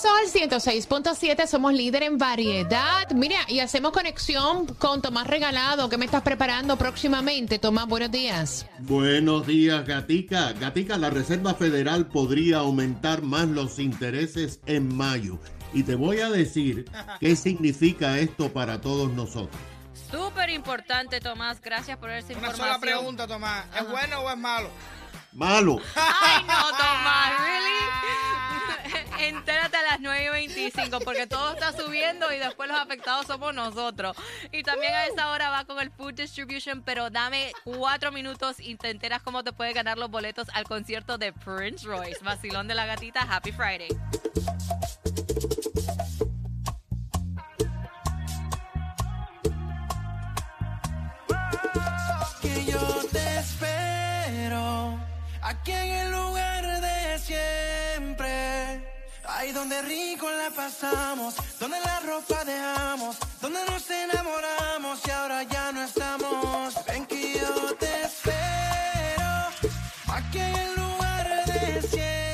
Sol 106.7, somos líder en variedad. Mira, y hacemos conexión con Tomás Regalado, que me estás preparando próximamente. Tomás, buenos días. Buenos días, Gatica. Gatica, la Reserva Federal podría aumentar más los intereses en mayo. Y te voy a decir qué significa esto para todos nosotros. Súper importante, Tomás. Gracias por esa Una información. sola pregunta, Tomás. ¿Es bueno o es malo? Malo. Ay, no, Tomás, ¿really? Entérate a las 9.25 porque todo está subiendo y después los afectados somos nosotros. Y también a esa hora va con el Food Distribution, pero dame cuatro minutos y te enteras cómo te puedes ganar los boletos al concierto de Prince Royce. Vacilón de la gatita, Happy Friday. Ahí donde rico la pasamos, donde la ropa dejamos, donde nos enamoramos y ahora ya no estamos. Ven que yo te espero aquí en el lugar de.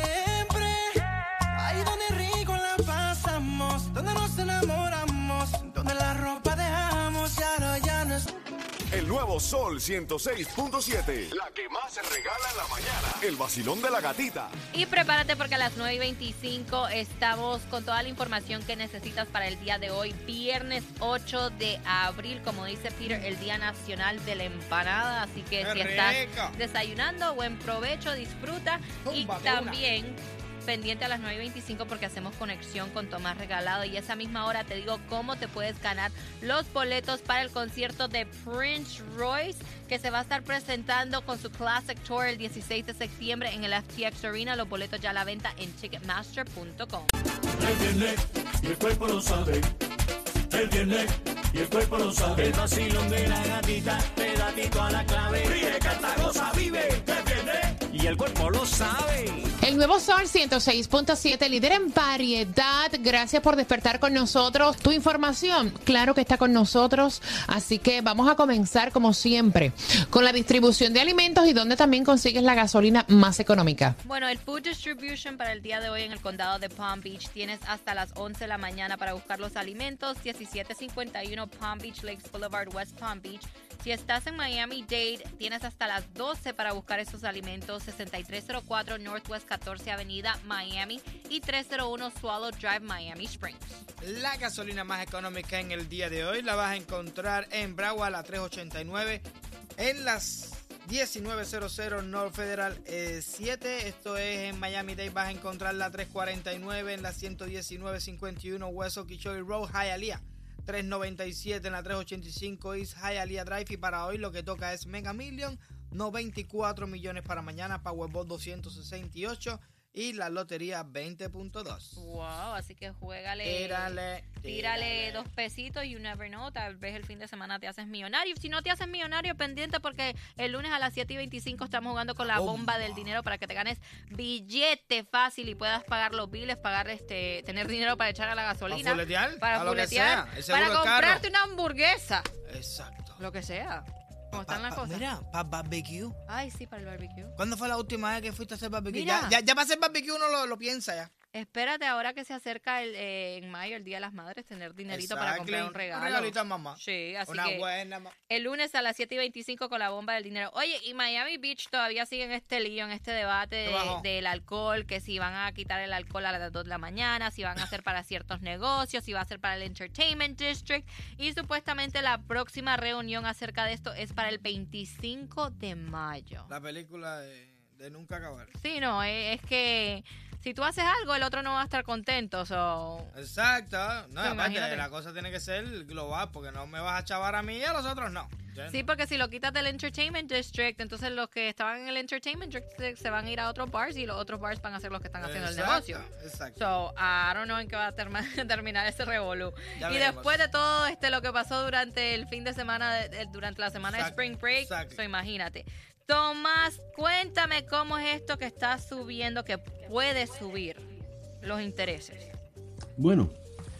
El nuevo Sol 106.7. La que más se regala en la mañana. El vacilón de la gatita. Y prepárate porque a las 9.25 estamos con toda la información que necesitas para el día de hoy, viernes 8 de abril, como dice Peter, el Día Nacional de la Empanada. Así que ¡Qué si estás desayunando, buen provecho, disfruta. y una. Pendiente a las 9.25 porque hacemos conexión con Tomás Regalado y esa misma hora te digo cómo te puedes ganar los boletos para el concierto de Prince Royce que se va a estar presentando con su Classic Tour el 16 de septiembre en el FTX Arena. Los boletos ya a la venta en ticketmaster.com. El el cuerpo lo sabe. El viernes y el cuerpo lo sabe. El vacilón de la gatita, pedatito a la clave. Ríe, canta, goza, vive. El y el cuerpo lo sabe. El nuevo Sol 106.7, líder en variedad. Gracias por despertar con nosotros. Tu información, claro que está con nosotros. Así que vamos a comenzar, como siempre, con la distribución de alimentos y donde también consigues la gasolina más económica. Bueno, el Food Distribution para el día de hoy en el condado de Palm Beach tienes hasta las 11 de la mañana para buscar los alimentos. 1751 Palm Beach Lakes Boulevard, West Palm Beach. Si estás en Miami-Dade, tienes hasta las 12 para buscar esos alimentos. 6304 Northwest 14 Avenida, Miami. Y 301 Swallow Drive, Miami Springs. La gasolina más económica en el día de hoy la vas a encontrar en Broward, la 389, en las 1900 North Federal eh, 7. Esto es en Miami Dade. Vas a encontrar la 349 en la 11951 West Okeechobee Road, Hialeah. 397 en la 385 East Hialeah Drive. Y para hoy lo que toca es Mega Million. 94 millones para mañana. Powerball 268. Y la lotería 20.2. Wow, así que juégale. Tírale, Tírale tírale. dos pesitos y you never know. Tal vez el fin de semana te haces millonario. Si no te haces millonario, pendiente porque el lunes a las 7 y 25 estamos jugando con la bomba del dinero para que te ganes billete fácil y puedas pagar los biles, pagar este, tener dinero para echar a la gasolina. fuletear? Para A lo que fuletear, para del carro. comprarte una hamburguesa. Exacto. Lo que sea. ¿Cómo están las cosas? Mira, para barbecue. Ay, sí, para el barbecue. ¿Cuándo fue la última vez que fuiste a hacer barbecue? Mira. Ya, ya, ya para hacer barbecue uno lo, lo piensa ya. Espérate ahora que se acerca el, eh, en mayo, el Día de las Madres, tener dinerito para comprar un regalo. regalito a mamá. Sí, así Una que buena ma- el lunes a las 7 y 25 con la bomba del dinero. Oye, y Miami Beach todavía sigue en este lío, en este debate de- del alcohol, que si van a quitar el alcohol a las 2 de la mañana, si van a hacer para ciertos negocios, si va a ser para el Entertainment District. Y supuestamente la próxima reunión acerca de esto es para el 25 de mayo. La película de, de Nunca Acabar. Sí, no, es, es que si tú haces algo, el otro no va a estar contento. So, Exacto. No, Sí, aparte, imagínate. la cosa tiene que ser global, porque no me vas a chavar a mí y a los otros no. Sí, porque si lo quitas del Entertainment District, entonces los que estaban en el Entertainment District se van a ir a otros bars y los otros bars van a ser los que están haciendo el negocio. Exacto. So, I don't know en qué va a terminar ese revolú. Ya Y veremos. después de todo este lo que pasó durante el fin de semana, durante la semana Exacto, de Spring Break, exacto. so, imagínate. Tomás, cuéntame cómo es esto que está subiendo, que puede subir los intereses. Bueno,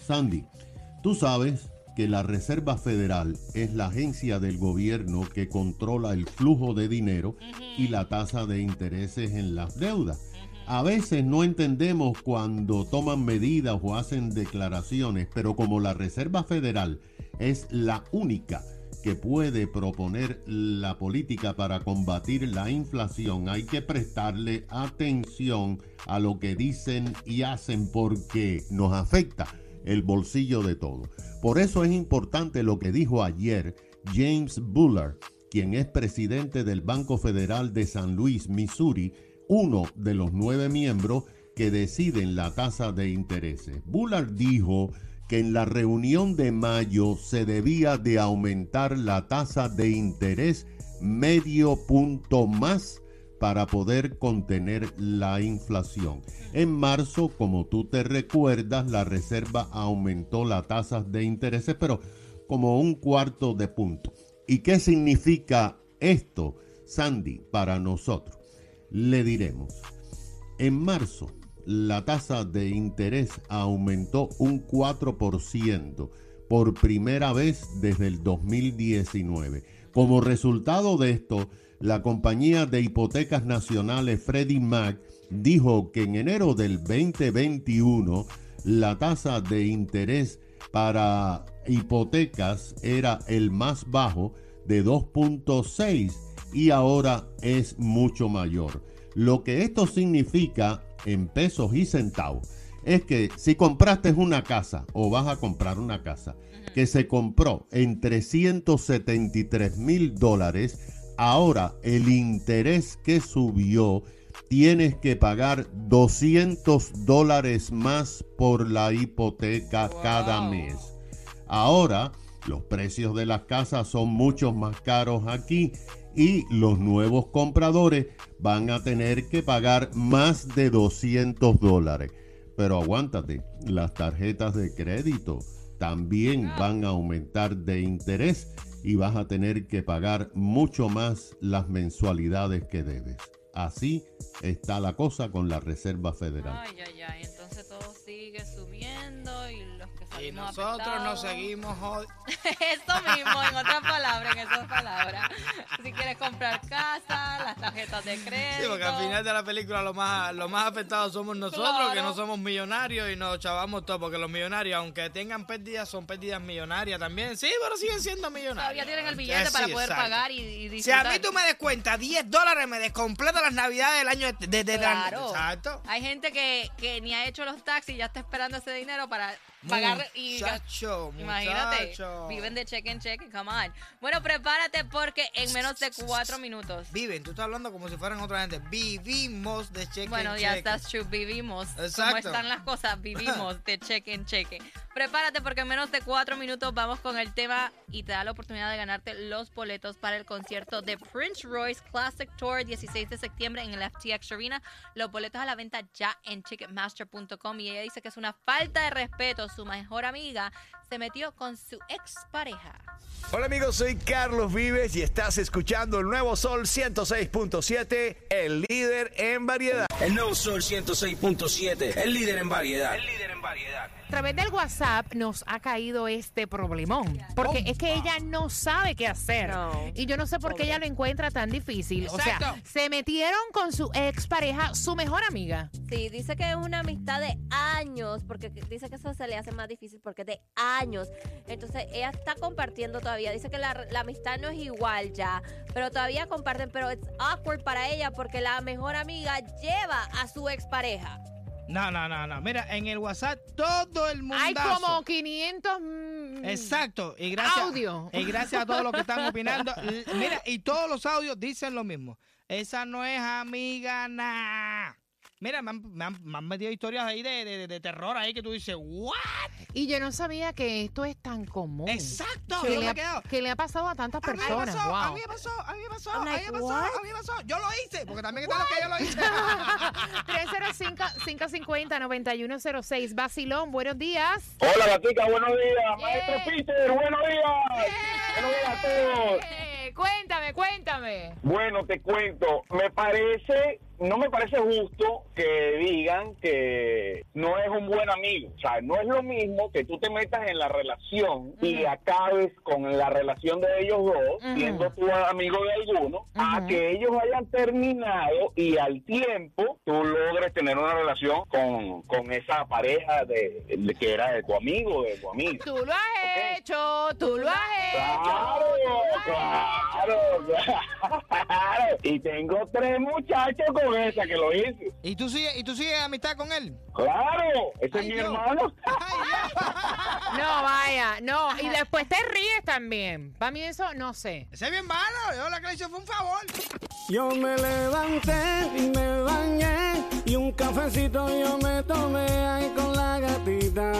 Sandy, tú sabes que la Reserva Federal es la agencia del gobierno que controla el flujo de dinero y la tasa de intereses en las deudas. A veces no entendemos cuando toman medidas o hacen declaraciones, pero como la Reserva Federal es la única que puede proponer la política para combatir la inflación, hay que prestarle atención a lo que dicen y hacen porque nos afecta el bolsillo de todos. Por eso es importante lo que dijo ayer James Bullard, quien es presidente del Banco Federal de San Luis, Missouri, uno de los nueve miembros que deciden la tasa de intereses. Bullard dijo que en la reunión de mayo se debía de aumentar la tasa de interés medio punto más para poder contener la inflación. En marzo, como tú te recuerdas, la Reserva aumentó las tasas de intereses, pero como un cuarto de punto. ¿Y qué significa esto, Sandy, para nosotros? Le diremos. En marzo, la tasa de interés aumentó un 4% por primera vez desde el 2019. Como resultado de esto, la compañía de hipotecas nacionales Freddie Mac dijo que en enero del 2021 la tasa de interés para hipotecas era el más bajo de 2.6 y ahora es mucho mayor. Lo que esto significa en pesos y centavos. Es que si compraste una casa o vas a comprar una casa que se compró en 373 mil dólares, ahora el interés que subió tienes que pagar 200 dólares más por la hipoteca cada mes. Ahora los precios de las casas son mucho más caros aquí y los nuevos compradores van a tener que pagar más de 200 dólares. Pero aguántate, las tarjetas de crédito también van a aumentar de interés y vas a tener que pagar mucho más las mensualidades que debes. Así está la cosa con la Reserva Federal. Ay, ay, ay. Entonces todo sigue subiendo y Y nosotros nos seguimos jod- Eso mismo, en otras palabras, en esas palabras. Si quieres comprar casa, las tarjetas de crédito. Sí, porque al final de la película lo más, lo más afectados somos nosotros, Claro. que no somos millonarios y nos chavamos todo, porque los millonarios, aunque tengan pérdidas, son pérdidas millonarias también. Sí, pero siguen siendo millonarios. Todavía tienen el billete sí, para poder exacto. pagar y, y Si a mí tú me descuentas 10 dólares, me descompleta las navidades del año de, de, de- Claro. Exacto. Hay gente que, que ni ha hecho los taxis y ya está esperando ese dinero para pagar y Muchacho, Imagínate, muchacho. viven de cheque en cheque, come on. Bueno, prepárate porque en menos de cuatro minutos. Viven, tú estás hablando como si fueran otra gente. Vivimos de cheque Bueno, en ya cheque. that's true, vivimos. Como Exacto. están las cosas, vivimos de cheque en cheque. Prepárate porque en menos de cuatro minutos vamos con el tema y te da la oportunidad de ganarte los boletos para el concierto de Prince Royce Classic Tour 16 de septiembre en el FTX Arena. Los boletos a la venta ya en ticketmaster.com y ella dice que es una falta de respeto. Su mejor amiga se metió con su expareja. Hola amigos, soy Carlos Vives y estás escuchando el nuevo Sol 106.7, el líder en variedad. El nuevo Sol 106.7, el líder en variedad. El líder en variedad. A través del WhatsApp nos ha caído este problemón. Porque es que ella no sabe qué hacer. Y yo no sé por qué ella lo encuentra tan difícil. O sea, se metieron con su ex pareja, su mejor amiga. Sí, dice que es una amistad de años, porque dice que eso se le hace más difícil porque es de años. Entonces, ella está compartiendo todavía. Dice que la, la amistad no es igual ya, pero todavía comparten, pero es awkward para ella porque la mejor amiga lleva a su expareja. No, no, no, no. Mira, en el WhatsApp todo el mundo. Hay como 500 mm, Exacto. Y gracias, Audio. Y gracias a todos los que están opinando. Mira, y todos los audios dicen lo mismo. Esa no es amiga nada. Mira, me han, me han- me han metido historias ahí de, de- de terror ahí que tú dices, ¿what? Y yo no sabía que esto es tan común. Exacto. Que le, ha, quedado. que le ha pasado a tantas A mí me personas. pasó, a mí me pasó, a mí me pasó, a mí me pasó, what? a mí me pasó. Yo lo hice, porque también está lo que yo lo hice. 305-550-9106. Basilón, buenos días. Hola, Gatica, buenos días. Yeah. Maestro Peter, buenos días. Buenos días a todos. Cuéntame, cuéntame. Bueno, te cuento, me parece, no me parece justo que digan que no es un buen amigo. O sea, no es lo mismo que tú te metas en la relación y acabes con la relación de ellos dos, siendo tú amigo de alguno, a que ellos hayan terminado y al tiempo tú logres tener una relación con, con esa pareja de, de que era de tu amigo, de tu amiga. Tú lo has hecho, tú lo has Claro, claro, claro. Y tengo tres muchachos con esa que lo hice. ¿Y tú sigues, y tú sigues amistad con él? Claro, ese es mi hermano. No, vaya, no. Y después te ríes también. Para mí eso, no sé. Ese es bien malo. Yo lo que le hice fue un favor. Yo me levanté y me bañé y un cafecito yo me tomé ahí con la gatita.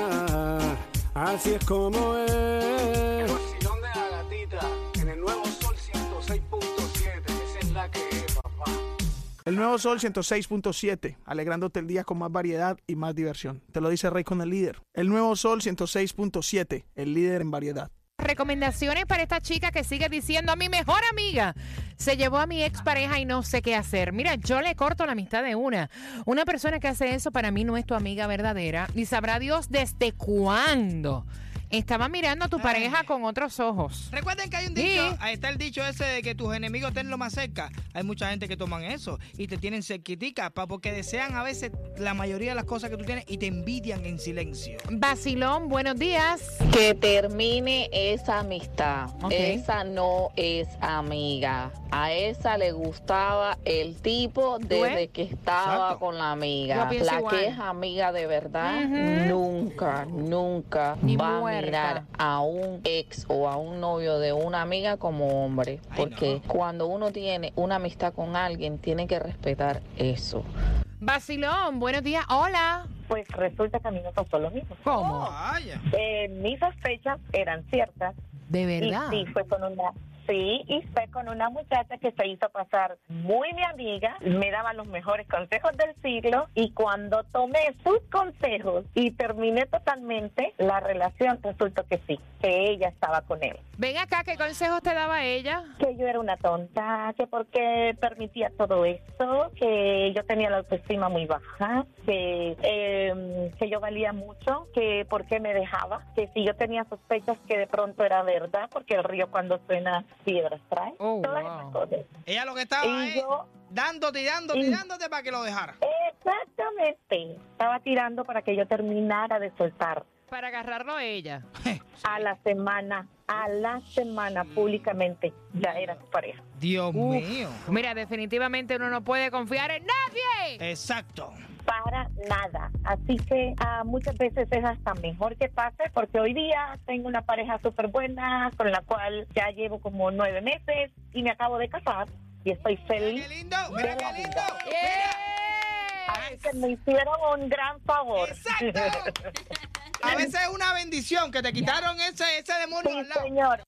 Así es como es. El vacilón de la gatita en el nuevo Sol 106.7. Esa es la que es, papá. El nuevo Sol 106.7, alegrándote el día con más variedad y más diversión. Te lo dice Rey con el líder. El nuevo Sol 106.7, el líder en variedad. Recomendaciones para esta chica que sigue diciendo a mi mejor amiga se llevó a mi expareja y no sé qué hacer. Mira, yo le corto la amistad de una. Una persona que hace eso para mí no es tu amiga verdadera. Ni sabrá Dios desde cuándo estaba mirando a tu pareja con otros ojos. Recuerden que hay un dicho, ahí está el dicho ese de que tus enemigos estén lo más cerca. Hay mucha gente que toman eso y te tienen cerquitica pa- porque desean a veces la mayoría de las cosas que tú tienes y te envidian en silencio. Basilón, buenos días. Que termine esa amistad. Esa no es amiga. A esa le gustaba el tipo desde que estaba Exacto. con la amiga. La igual. que es amiga de verdad, nunca, nunca Ni va. A mirar a un ex o a un novio de una amiga como hombre. Porque cuando uno tiene una amistad con alguien, tiene que respetar eso. Basilón, buenos días. Hola. Pues resulta que a mí me pasó lo mismo. ¿Cómo? Eh, mis sospechas eran ciertas. ¿De verdad? Y sí, fue con una... Sí, y fue con una muchacha que se hizo pasar muy mi amiga, me daba los mejores consejos del siglo y cuando tomé sus consejos y terminé totalmente la relación, resultó que sí, que ella estaba con él. Ven acá, ¿qué consejos te daba ella? Que yo era una tonta, que porque permitía todo esto, que yo tenía la autoestima muy baja, que, eh, que yo valía mucho, que por qué me dejaba, que si yo tenía sospechas que de pronto era verdad, porque el río cuando suena piedras trae. Todas esas cosas. Ella lo que estaba Y es yo- dándote y dándote y- dándote para que lo dejara. Exactamente. Estaba tirando para que yo terminara de soltar. Para agarrarlo a ella. A la semana, a la semana públicamente ya era su pareja. Dios mío. Mira, definitivamente uno no puede confiar en nadie. Exacto. para nada. Así que ah, muchas veces es hasta mejor que pase porque hoy día tengo una pareja súper buena con la cual ya llevo como nueve meses y me acabo de casar y estoy feliz. ¡Qué lindo! ¡Mira qué lindo! Así que me hicieron un gran favor. A veces es una bendición que te quitaron ese, ese demonio al lado. señor.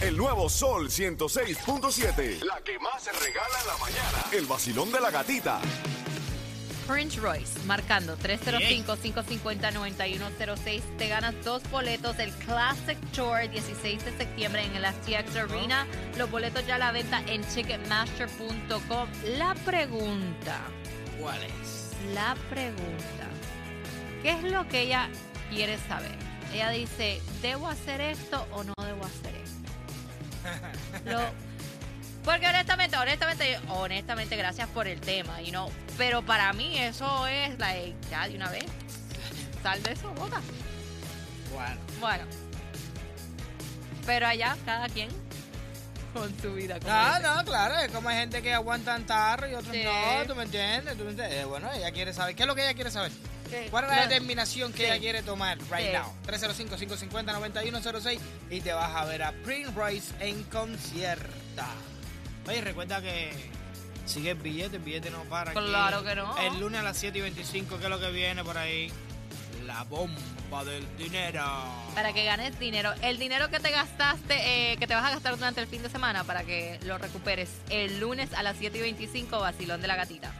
El nuevo Sol 106.7. La que más se regala en la mañana. El vacilón de la gatita. Prince Royce, marcando 305-550-9106. Te ganas dos boletos del Classic Tour 16 de septiembre en el STX Arena. Los boletos ya a la venta en Ticketmaster.com. La pregunta. ¿Cuál es? La pregunta. ¿Qué es lo que ella quiere saber? Ella dice, ¿debo hacer esto o no debo hacer esto? Lo- porque honestamente, honestamente, honestamente, gracias por el tema, y no, pero para mí eso es like, ya de una vez. Sal de eso, bota. Bueno. Bueno. Pero allá, cada quien con su vida. No, dice. no, claro, es como hay gente que aguantan tarro y otros Sí. no, ¿tú me entiendes? ¿Tú me entiendes? Eh, Bueno, ella quiere saber, ¿qué es lo que ella quiere saber? ¿Qué? ¿Cuál es la determinación que Sí. ella quiere tomar right Sí. now? 305-550-9106 y te vas a ver a Prince Royce en concierta. Oye, recuerda que sigue el billete, el billete no para. aquí. Claro que no. El lunes a las 7 y 25, ¿qué es lo que viene por ahí? La bomba del dinero. Para que ganes dinero. El dinero que te gastaste, eh, que te vas a gastar durante el fin de semana, para que lo recuperes el lunes a las 7 y 25, vacilón de la gatita.